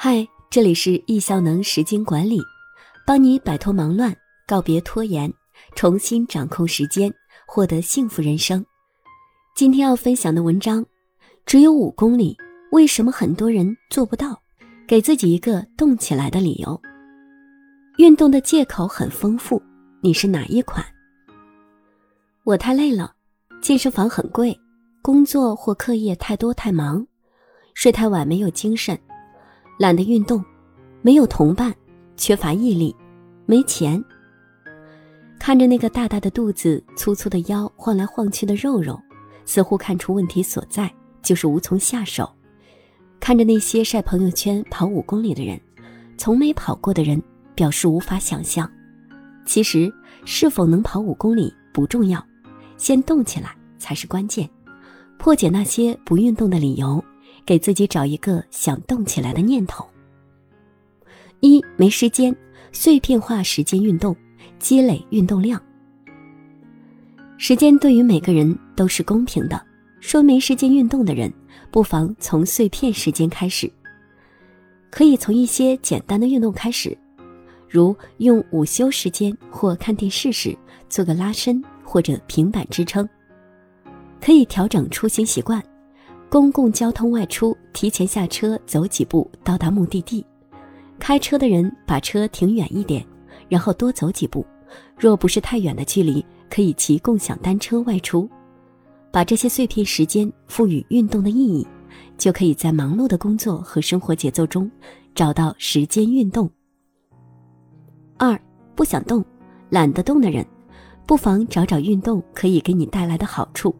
嗨，这里是易效能时间管理，帮你摆脱忙乱，告别拖延，重新掌控时间，获得幸福人生。今天要分享的文章，只有五公里，为什么很多人做不到？给自己一个动起来的理由。运动的借口很丰富，你是哪一款？我太累了，健身房很贵，工作或课业太多太忙，睡太晚没有精神。懒得运动，没有同伴，缺乏毅力，没钱。看着那个大大的肚子、粗粗的腰、晃来晃去的肉肉，似乎看出问题所在，就是无从下手。看着那些晒朋友圈跑五公里的人，从没跑过的人表示无法想象。其实，是否能跑五公里不重要，先动起来才是关键。破解那些不运动的理由。给自己找一个想动起来的念头。一没时间，碎片化时间运动，积累运动量。时间对于每个人都是公平的，说没时间运动的人，不妨从碎片时间开始。可以从一些简单的运动开始，如用午休时间或看电视时做个拉伸或者平板支撑。可以调整出行习惯。公共交通外出，提前下车走几步到达目的地。开车的人把车停远一点，然后多走几步。若不是太远的距离，可以骑共享单车外出。把这些碎片时间赋予运动的意义，就可以在忙碌的工作和生活节奏中找到时间运动。二不想动、懒得动的人，不妨找找运动可以给你带来的好处。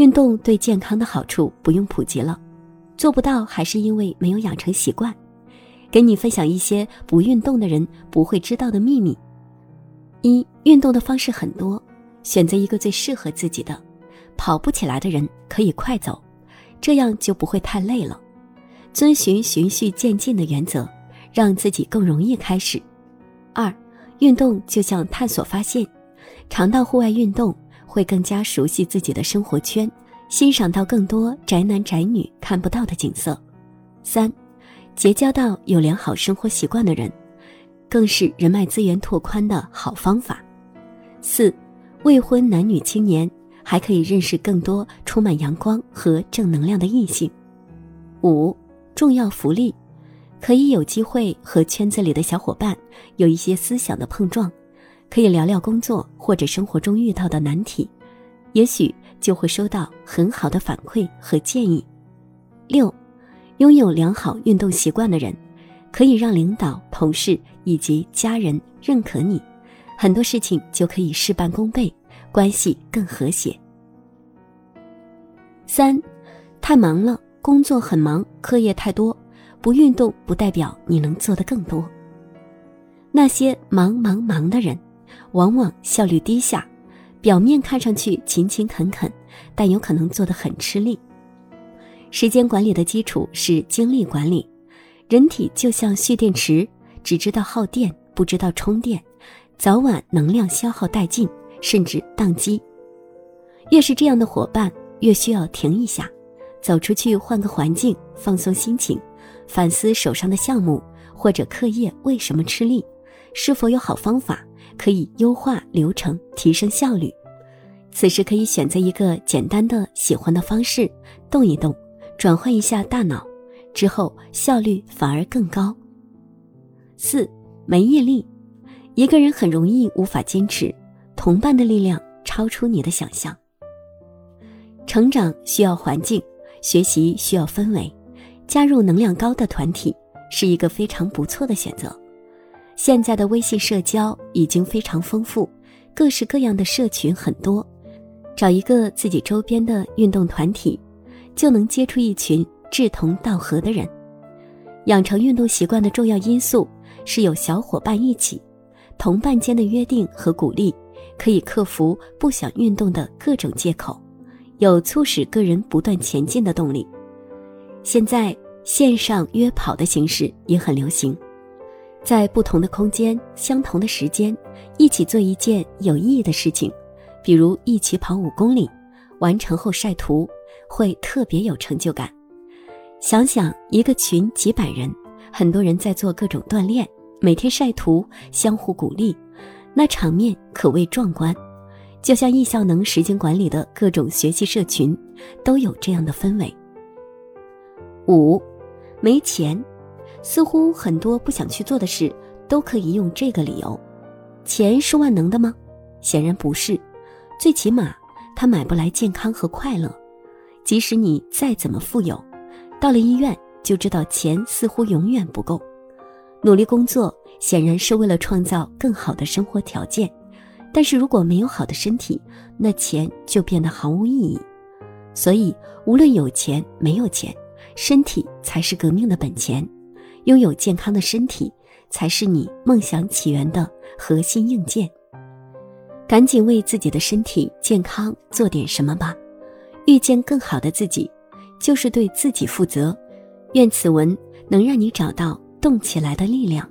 运动对健康的好处不用普及了，做不到还是因为没有养成习惯。给你分享一些不运动的人不会知道的秘密：一、运动的方式很多，选择一个最适合自己的。跑不起来的人可以快走，这样就不会太累了。遵循循序渐进的原则，让自己更容易开始。二、运动就像探索发现，常到户外运动。会更加熟悉自己的生活圈，欣赏到更多宅男宅女看不到的景色。三，结交到有良好生活习惯的人，更是人脉资源拓宽的好方法。四，未婚男女青年还可以认识更多充满阳光和正能量的异性。五，重要福利，可以有机会和圈子里的小伙伴有一些思想的碰撞。可以聊聊工作或者生活中遇到的难题，也许就会收到很好的反馈和建议。六，拥有良好运动习惯的人，可以让领导、同事以及家人认可你，很多事情就可以事半功倍，关系更和谐。三，太忙了，工作很忙，课业太多，不运动不代表你能做得更多。那些忙忙忙的人。往往效率低下，表面看上去勤勤恳恳，但有可能做得很吃力。时间管理的基础是精力管理。人体就像蓄电池，只知道耗电，不知道充电，早晚能量消耗殆尽，甚至宕机。越是这样的伙伴，越需要停一下，走出去换个环境，放松心情，反思手上的项目或者课业为什么吃力，是否有好方法。可以优化流程，提升效率。此时可以选择一个简单的、喜欢的方式，动一动，转换一下大脑，之后效率反而更高。四，没毅力，一个人很容易无法坚持，同伴的力量超出你的想象。成长需要环境，学习需要氛围，加入能量高的团体是一个非常不错的选择。现在的微信社交已经非常丰富，各式各样的社群很多，找一个自己周边的运动团体，就能接触一群志同道合的人。养成运动习惯的重要因素是有小伙伴一起，同伴间的约定和鼓励，可以克服不想运动的各种借口，有促使个人不断前进的动力。现在线上约跑的形式也很流行。在不同的空间、相同的时间，一起做一件有意义的事情，比如一起跑五公里，完成后晒图，会特别有成就感。想想一个群几百人，很多人在做各种锻炼，每天晒图，相互鼓励，那场面可谓壮观。就像易效能时间管理的各种学习社群，都有这样的氛围。五，没钱，似乎很多不想去做的事，都可以用这个理由：钱是万能的吗？显然不是，最起码它买不来健康和快乐。即使你再怎么富有，到了医院就知道钱似乎永远不够。努力工作显然是为了创造更好的生活条件。但是如果没有好的身体，那钱就变得毫无意义。所以，无论有钱没有钱，身体才是革命的本钱。拥有健康的身体，才是你梦想起源的核心硬件。赶紧为自己的身体健康做点什么吧！遇见更好的自己，就是对自己负责。愿此文能让你找到动起来的力量。